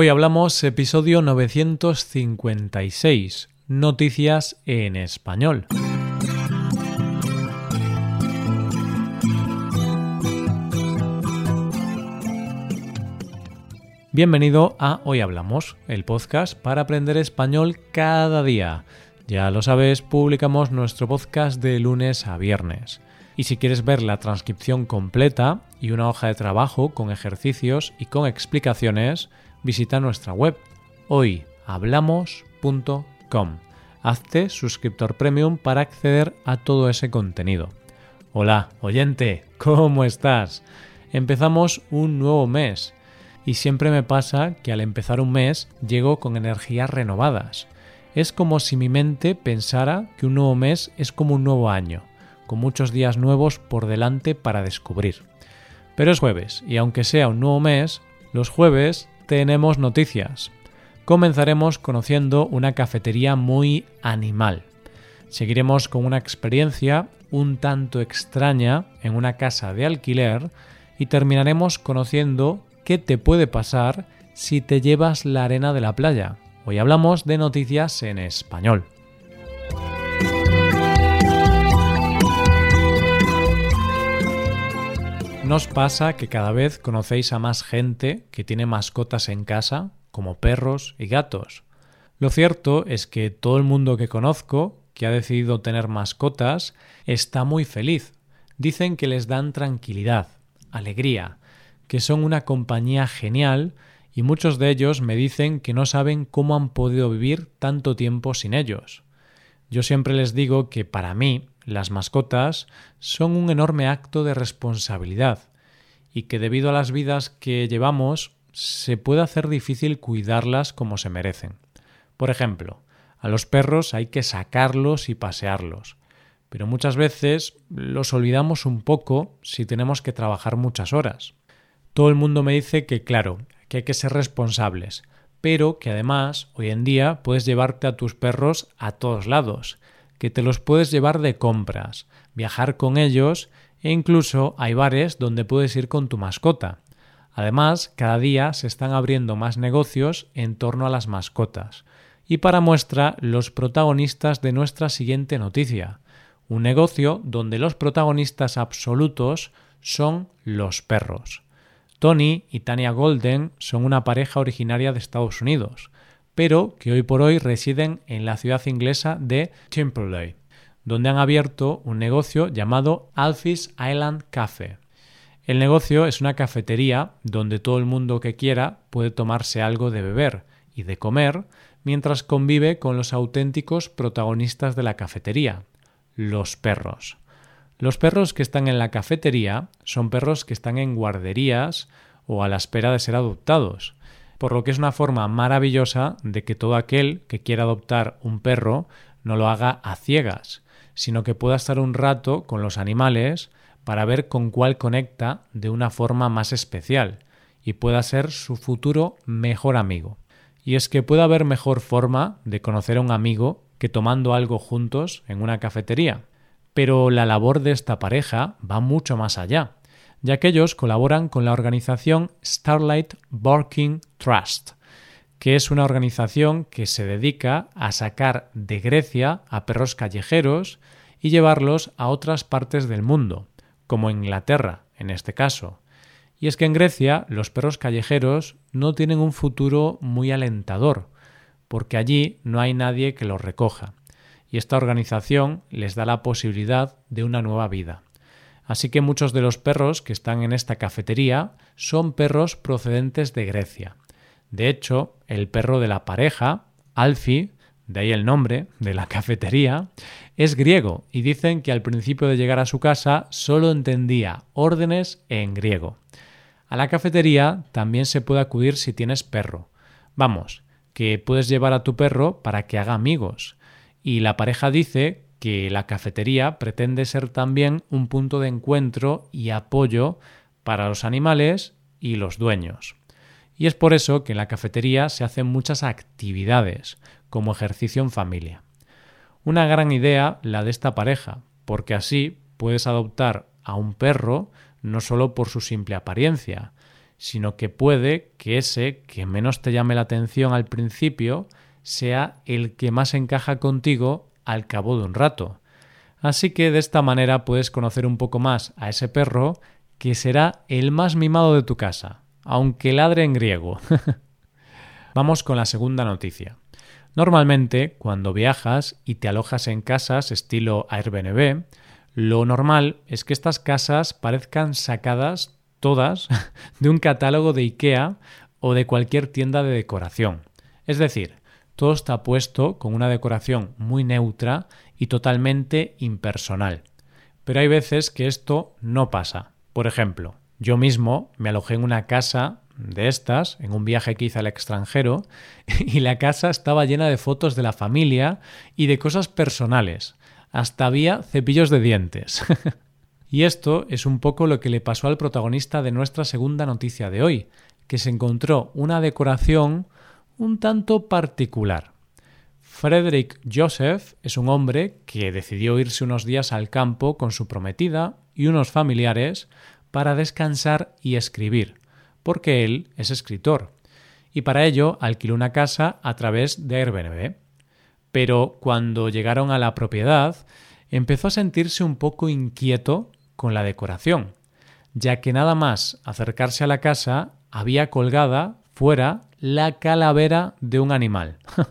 Hoy hablamos episodio 956, Noticias en español. Bienvenido a Hoy Hablamos, el podcast para aprender español cada día. Ya lo sabes, publicamos nuestro podcast de lunes a viernes. Y si quieres ver la transcripción completa y una hoja de trabajo con ejercicios y con explicaciones, visita nuestra web hoyhablamos.com. Hazte suscriptor premium para acceder a todo ese contenido. Hola, oyente, ¿cómo estás? Empezamos un nuevo mes y siempre me pasa que al empezar un mes llego con energías renovadas. Es como si mi mente pensara que un nuevo mes es como un nuevo año, con muchos días nuevos por delante para descubrir. Pero es jueves y aunque sea un nuevo mes, los jueves tenemos noticias. Comenzaremos conociendo una cafetería muy animal. Seguiremos con una experiencia un tanto extraña en una casa de alquiler y terminaremos conociendo qué te puede pasar si te llevas la arena de la playa. Hoy hablamos de noticias en español. ¿Nos pasa que cada vez conocéis a más gente que tiene mascotas en casa, como perros y gatos? Lo cierto es que todo el mundo que conozco que ha decidido tener mascotas está muy feliz. Dicen que les dan tranquilidad, alegría, que son una compañía genial y muchos de ellos me dicen que no saben cómo han podido vivir tanto tiempo sin ellos. Yo siempre les digo que para mí las mascotas son un enorme acto de responsabilidad y que debido a las vidas que llevamos se puede hacer difícil cuidarlas como se merecen. Por ejemplo, a los perros hay que sacarlos y pasearlos, pero muchas veces los olvidamos un poco si tenemos que trabajar muchas horas. Todo el mundo me dice que claro, que hay que ser responsables, pero que además hoy en día puedes llevarte a tus perros a todos lados, que te los puedes llevar de compras, viajar con ellos e incluso hay bares donde puedes ir con tu mascota. Además, cada día se están abriendo más negocios en torno a las mascotas. Y para muestra, los protagonistas de nuestra siguiente noticia. Un negocio donde los protagonistas absolutos son los perros. Tony y Tania Golden son una pareja originaria de Estados Unidos pero que hoy por hoy residen en la ciudad inglesa de Chimperley, donde han abierto un negocio llamado Alfie's Island Cafe. El negocio es una cafetería donde todo el mundo que quiera puede tomarse algo de beber y de comer mientras convive con los auténticos protagonistas de la cafetería, los perros. Los perros que están en la cafetería son perros que están en guarderías o a la espera de ser adoptados, por lo que es una forma maravillosa de que todo aquel que quiera adoptar un perro no lo haga a ciegas, sino que pueda estar un rato con los animales para ver con cuál conecta de una forma más especial y pueda ser su futuro mejor amigo. Y es que puede haber mejor forma de conocer a un amigo que tomando algo juntos en una cafetería. Pero la labor de esta pareja va mucho más allá ya que ellos colaboran con la organización Starlight Barking Trust, que es una organización que se dedica a sacar de Grecia a perros callejeros y llevarlos a otras partes del mundo, como Inglaterra, en este caso. Y es que en Grecia los perros callejeros no tienen un futuro muy alentador, porque allí no hay nadie que los recoja, y esta organización les da la posibilidad de una nueva vida. Así que muchos de los perros que están en esta cafetería son perros procedentes de Grecia. De hecho, el perro de la pareja, Alfie, de ahí el nombre de la cafetería, es griego y dicen que al principio de llegar a su casa solo entendía órdenes en griego. A la cafetería también se puede acudir si tienes perro. Vamos, que puedes llevar a tu perro para que haga amigos. Y la pareja dice que la cafetería pretende ser también un punto de encuentro y apoyo para los animales y los dueños. Y es por eso que en la cafetería se hacen muchas actividades, como ejercicio en familia. Una gran idea la de esta pareja, porque así puedes adoptar a un perro no solo por su simple apariencia, sino que puede que ese que menos te llame la atención al principio sea el que más encaja contigo al cabo de un rato. Así que de esta manera puedes conocer un poco más a ese perro que será el más mimado de tu casa, aunque ladre en griego. Vamos con la segunda noticia. Normalmente, cuando viajas y te alojas en casas estilo Airbnb, lo normal es que estas casas parezcan sacadas todas de un catálogo de IKEA o de cualquier tienda de decoración. Es decir, todo está puesto con una decoración muy neutra y totalmente impersonal. Pero hay veces que esto no pasa. Por ejemplo, yo mismo me alojé en una casa de estas, en un viaje que hice al extranjero, y la casa estaba llena de fotos de la familia y de cosas personales. Hasta había cepillos de dientes. y esto es un poco lo que le pasó al protagonista de nuestra segunda noticia de hoy, que se encontró una decoración un tanto particular. Frederick Joseph es un hombre que decidió irse unos días al campo con su prometida y unos familiares para descansar y escribir, porque él es escritor, y para ello alquiló una casa a través de Airbnb. Pero cuando llegaron a la propiedad, empezó a sentirse un poco inquieto con la decoración, ya que nada más acercarse a la casa había colgada fuera la calavera de un animal.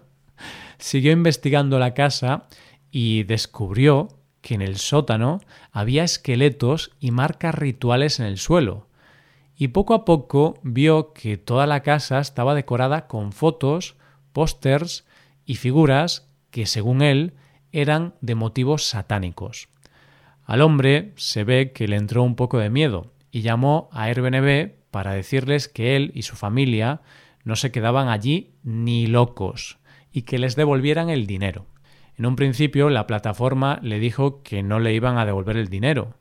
Siguió investigando la casa y descubrió que en el sótano había esqueletos y marcas rituales en el suelo, y poco a poco vio que toda la casa estaba decorada con fotos, pósters y figuras que, según él, eran de motivos satánicos. Al hombre se ve que le entró un poco de miedo y llamó a Airbnb para decirles que él y su familia no se quedaban allí ni locos y que les devolvieran el dinero. En un principio la plataforma le dijo que no le iban a devolver el dinero,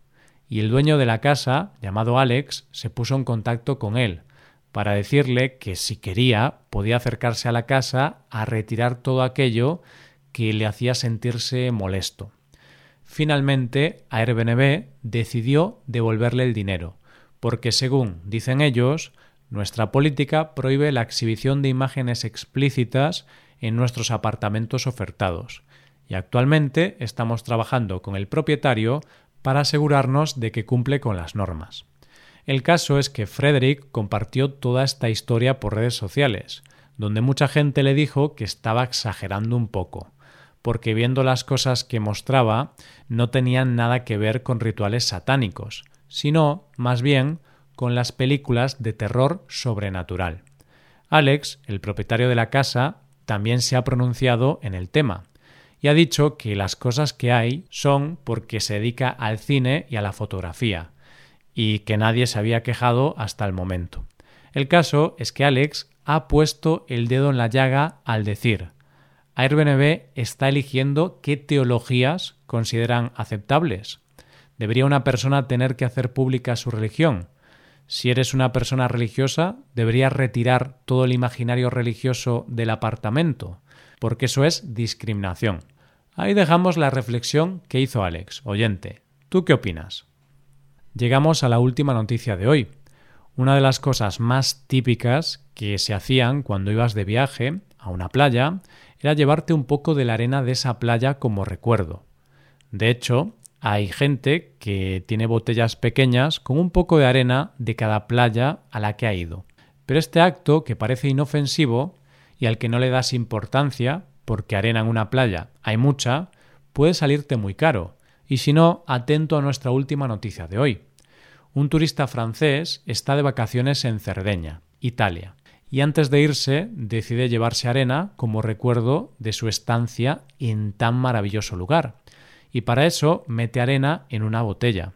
y el dueño de la casa, llamado Alex, se puso en contacto con él para decirle que si quería podía acercarse a la casa a retirar todo aquello que le hacía sentirse molesto. Finalmente, Airbnb decidió devolverle el dinero, porque según dicen ellos, nuestra política prohíbe la exhibición de imágenes explícitas en nuestros apartamentos ofertados, y actualmente estamos trabajando con el propietario para asegurarnos de que cumple con las normas. El caso es que Frederick compartió toda esta historia por redes sociales, donde mucha gente le dijo que estaba exagerando un poco, porque viendo las cosas que mostraba no tenían nada que ver con rituales satánicos, sino, más bien, con las películas de terror sobrenatural. Alex, el propietario de la casa, también se ha pronunciado en el tema, y ha dicho que las cosas que hay son porque se dedica al cine y a la fotografía, y que nadie se había quejado hasta el momento. El caso es que Alex ha puesto el dedo en la llaga al decir Airbnb está eligiendo qué teologías consideran aceptables. ¿Debería una persona tener que hacer pública su religión? Si eres una persona religiosa, deberías retirar todo el imaginario religioso del apartamento porque eso es discriminación. Ahí dejamos la reflexión que hizo Alex. Oyente, ¿tú qué opinas? Llegamos a la última noticia de hoy. Una de las cosas más típicas que se hacían cuando ibas de viaje a una playa era llevarte un poco de la arena de esa playa como recuerdo. De hecho, hay gente que tiene botellas pequeñas con un poco de arena de cada playa a la que ha ido. Pero este acto, que parece inofensivo, y al que no le das importancia, porque arena en una playa hay mucha, puede salirte muy caro. Y si no, atento a nuestra última noticia de hoy. Un turista francés está de vacaciones en Cerdeña, Italia, y antes de irse decide llevarse arena como recuerdo de su estancia en tan maravilloso lugar. Y para eso mete arena en una botella.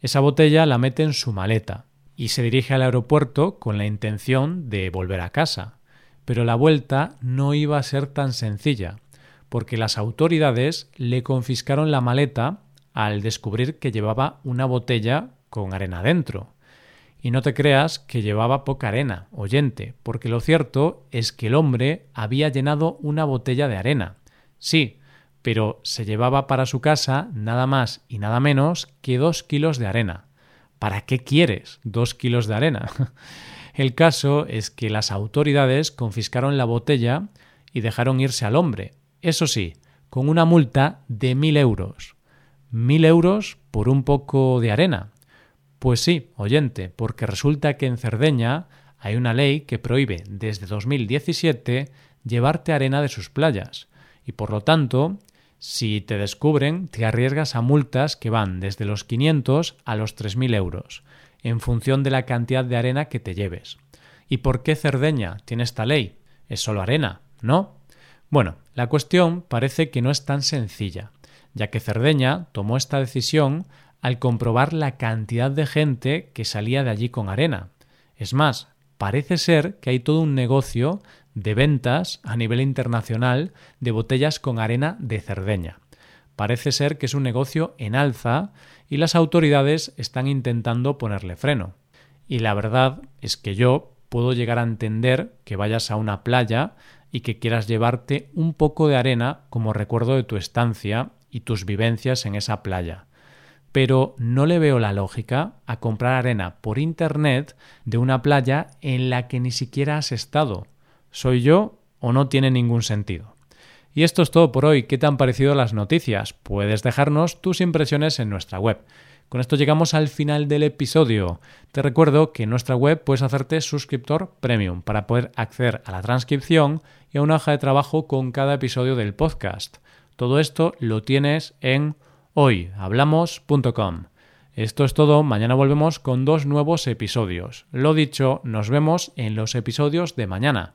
Esa botella la mete en su maleta y se dirige al aeropuerto con la intención de volver a casa. Pero la vuelta no iba a ser tan sencilla, porque las autoridades le confiscaron la maleta al descubrir que llevaba una botella con arena dentro. Y no te creas que llevaba poca arena, oyente, porque lo cierto es que el hombre había llenado una botella de arena. Sí, pero se llevaba para su casa nada más y nada menos que dos kilos de arena. ¿Para qué quieres dos kilos de arena? El caso es que las autoridades confiscaron la botella y dejaron irse al hombre. Eso sí, con una multa de mil euros. Mil euros por un poco de arena. Pues sí, oyente, porque resulta que en Cerdeña hay una ley que prohíbe desde 2017 llevarte arena de sus playas y por lo tanto, si te descubren, te arriesgas a multas que van desde los 500 a los 3.000 euros, en función de la cantidad de arena que te lleves. ¿Y por qué Cerdeña tiene esta ley? Es solo arena, ¿no? Bueno, la cuestión parece que no es tan sencilla, ya que Cerdeña tomó esta decisión al comprobar la cantidad de gente que salía de allí con arena. Es más, parece ser que hay todo un negocio de ventas a nivel internacional de botellas con arena de Cerdeña. Parece ser que es un negocio en alza y las autoridades están intentando ponerle freno. Y la verdad es que yo puedo llegar a entender que vayas a una playa y que quieras llevarte un poco de arena como recuerdo de tu estancia y tus vivencias en esa playa. Pero no le veo la lógica a comprar arena por Internet de una playa en la que ni siquiera has estado. ¿Soy yo o no tiene ningún sentido? Y esto es todo por hoy. ¿Qué te han parecido las noticias? Puedes dejarnos tus impresiones en nuestra web. Con esto llegamos al final del episodio. Te recuerdo que en nuestra web puedes hacerte suscriptor premium para poder acceder a la transcripción y a una hoja de trabajo con cada episodio del podcast. Todo esto lo tienes en hoyhablamos.com. Esto es todo, mañana volvemos con dos nuevos episodios. Lo dicho, nos vemos en los episodios de mañana.